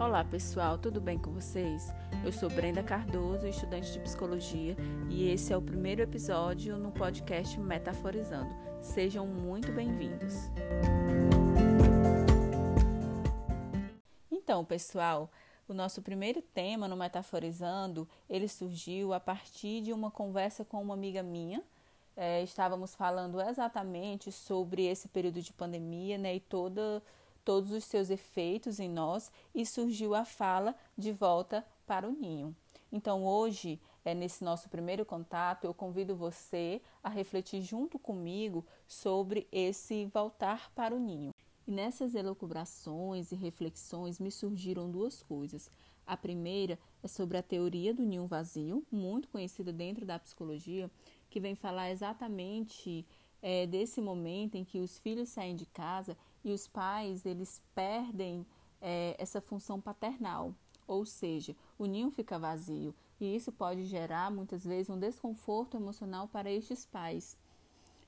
Olá pessoal, tudo bem com vocês? Eu sou Brenda Cardoso, estudante de psicologia, e esse é o primeiro episódio no podcast Metaforizando. Sejam muito bem-vindos. Então, pessoal, o nosso primeiro tema no Metaforizando, ele surgiu a partir de uma conversa com uma amiga minha. É, estávamos falando exatamente sobre esse período de pandemia, né, e toda todos os seus efeitos em nós e surgiu a fala de volta para o ninho. Então, hoje, é, nesse nosso primeiro contato, eu convido você a refletir junto comigo sobre esse voltar para o ninho. E nessas elucubrações e reflexões me surgiram duas coisas. A primeira é sobre a teoria do ninho vazio, muito conhecida dentro da psicologia, que vem falar exatamente é, desse momento em que os filhos saem de casa e os pais eles perdem é, essa função paternal, ou seja, o ninho fica vazio e isso pode gerar muitas vezes um desconforto emocional para estes pais.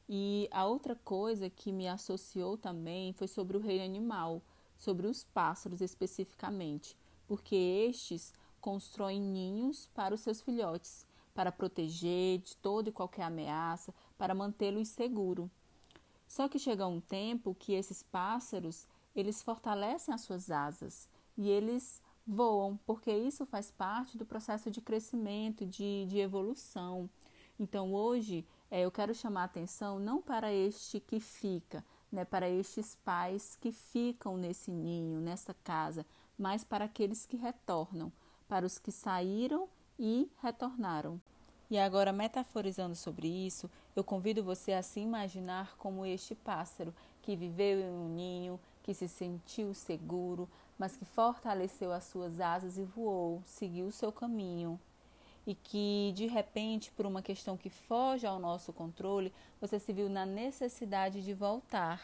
E a outra coisa que me associou também foi sobre o reino animal, sobre os pássaros especificamente, porque estes constroem ninhos para os seus filhotes, para proteger de toda e qualquer ameaça, para mantê-los seguro. Só que chega um tempo que esses pássaros, eles fortalecem as suas asas e eles voam, porque isso faz parte do processo de crescimento, de, de evolução. Então hoje é, eu quero chamar a atenção não para este que fica, né, para estes pais que ficam nesse ninho, nessa casa, mas para aqueles que retornam, para os que saíram e retornaram. E agora, metaforizando sobre isso, eu convido você a se imaginar como este pássaro que viveu em um ninho, que se sentiu seguro, mas que fortaleceu as suas asas e voou, seguiu o seu caminho. E que, de repente, por uma questão que foge ao nosso controle, você se viu na necessidade de voltar.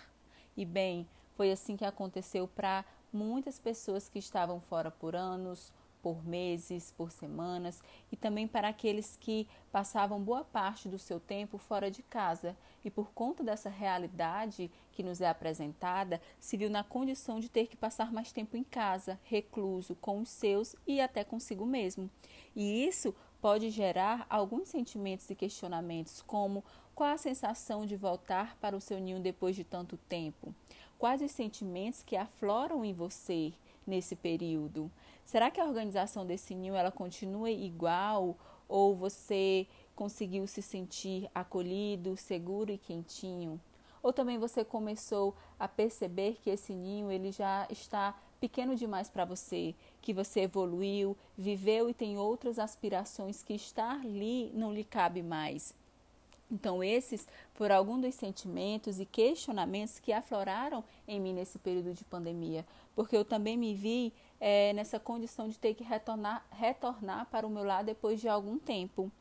E bem, foi assim que aconteceu para muitas pessoas que estavam fora por anos por meses, por semanas, e também para aqueles que passavam boa parte do seu tempo fora de casa e, por conta dessa realidade que nos é apresentada, se viu na condição de ter que passar mais tempo em casa, recluso, com os seus e até consigo mesmo. E isso pode gerar alguns sentimentos e questionamentos, como qual a sensação de voltar para o seu ninho depois de tanto tempo? Quais os sentimentos que afloram em você nesse período? Será que a organização desse ninho ela continua igual ou você conseguiu se sentir acolhido, seguro e quentinho? Ou também você começou a perceber que esse ninho ele já está pequeno demais para você, que você evoluiu, viveu e tem outras aspirações que estar ali não lhe cabe mais. Então, esses foram alguns dos sentimentos e questionamentos que afloraram em mim nesse período de pandemia, porque eu também me vi é, nessa condição de ter que retornar, retornar para o meu lar depois de algum tempo.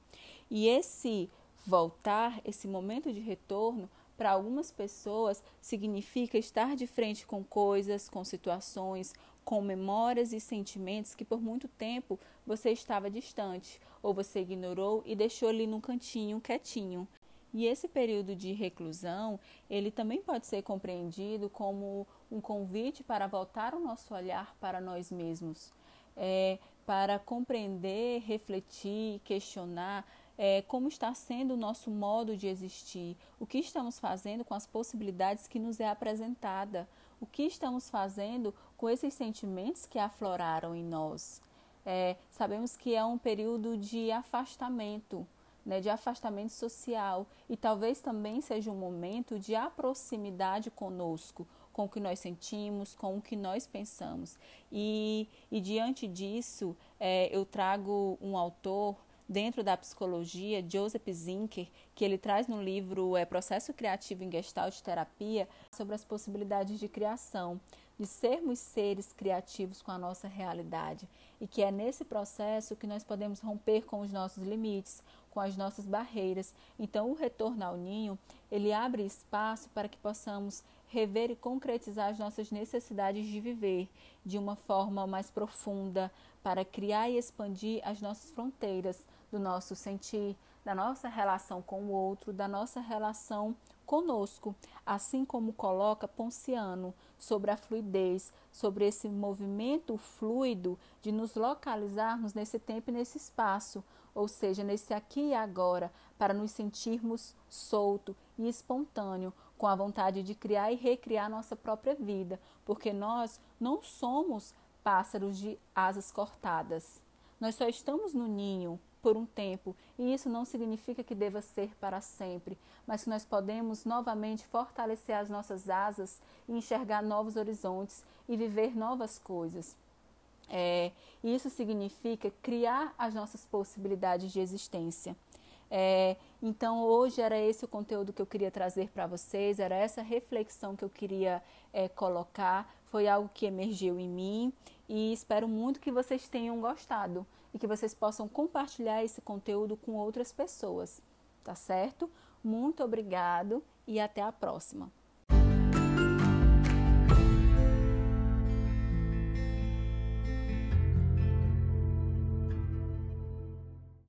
E esse voltar, esse momento de retorno, para algumas pessoas significa estar de frente com coisas, com situações, com memórias e sentimentos que por muito tempo você estava distante ou você ignorou e deixou ali num cantinho quietinho. E esse período de reclusão, ele também pode ser compreendido como um convite para voltar o nosso olhar para nós mesmos, é, para compreender, refletir, questionar é, como está sendo o nosso modo de existir, o que estamos fazendo com as possibilidades que nos é apresentada, o que estamos fazendo com esses sentimentos que afloraram em nós. É, sabemos que é um período de afastamento, né, de afastamento social e talvez também seja um momento de aproximidade conosco, com o que nós sentimos, com o que nós pensamos. E, e diante disso, é, eu trago um autor dentro da psicologia, Joseph Zinker, que ele traz no livro é, Processo Criativo em Gestalt Terapia, sobre as possibilidades de criação, de sermos seres criativos com a nossa realidade, e que é nesse processo que nós podemos romper com os nossos limites, com as nossas barreiras. Então, o retorno ao ninho, ele abre espaço para que possamos rever e concretizar as nossas necessidades de viver de uma forma mais profunda, para criar e expandir as nossas fronteiras do nosso sentir, da nossa relação com o outro, da nossa relação conosco, assim como coloca Ponciano sobre a fluidez, sobre esse movimento fluido de nos localizarmos nesse tempo e nesse espaço, ou seja, nesse aqui e agora, para nos sentirmos solto e espontâneo, com a vontade de criar e recriar nossa própria vida, porque nós não somos pássaros de asas cortadas. Nós só estamos no ninho por um tempo, e isso não significa que deva ser para sempre, mas que nós podemos novamente fortalecer as nossas asas e enxergar novos horizontes e viver novas coisas. É, isso significa criar as nossas possibilidades de existência. É, então, hoje era esse o conteúdo que eu queria trazer para vocês, era essa reflexão que eu queria é, colocar. Foi algo que emergiu em mim e espero muito que vocês tenham gostado e que vocês possam compartilhar esse conteúdo com outras pessoas, tá certo? Muito obrigado e até a próxima.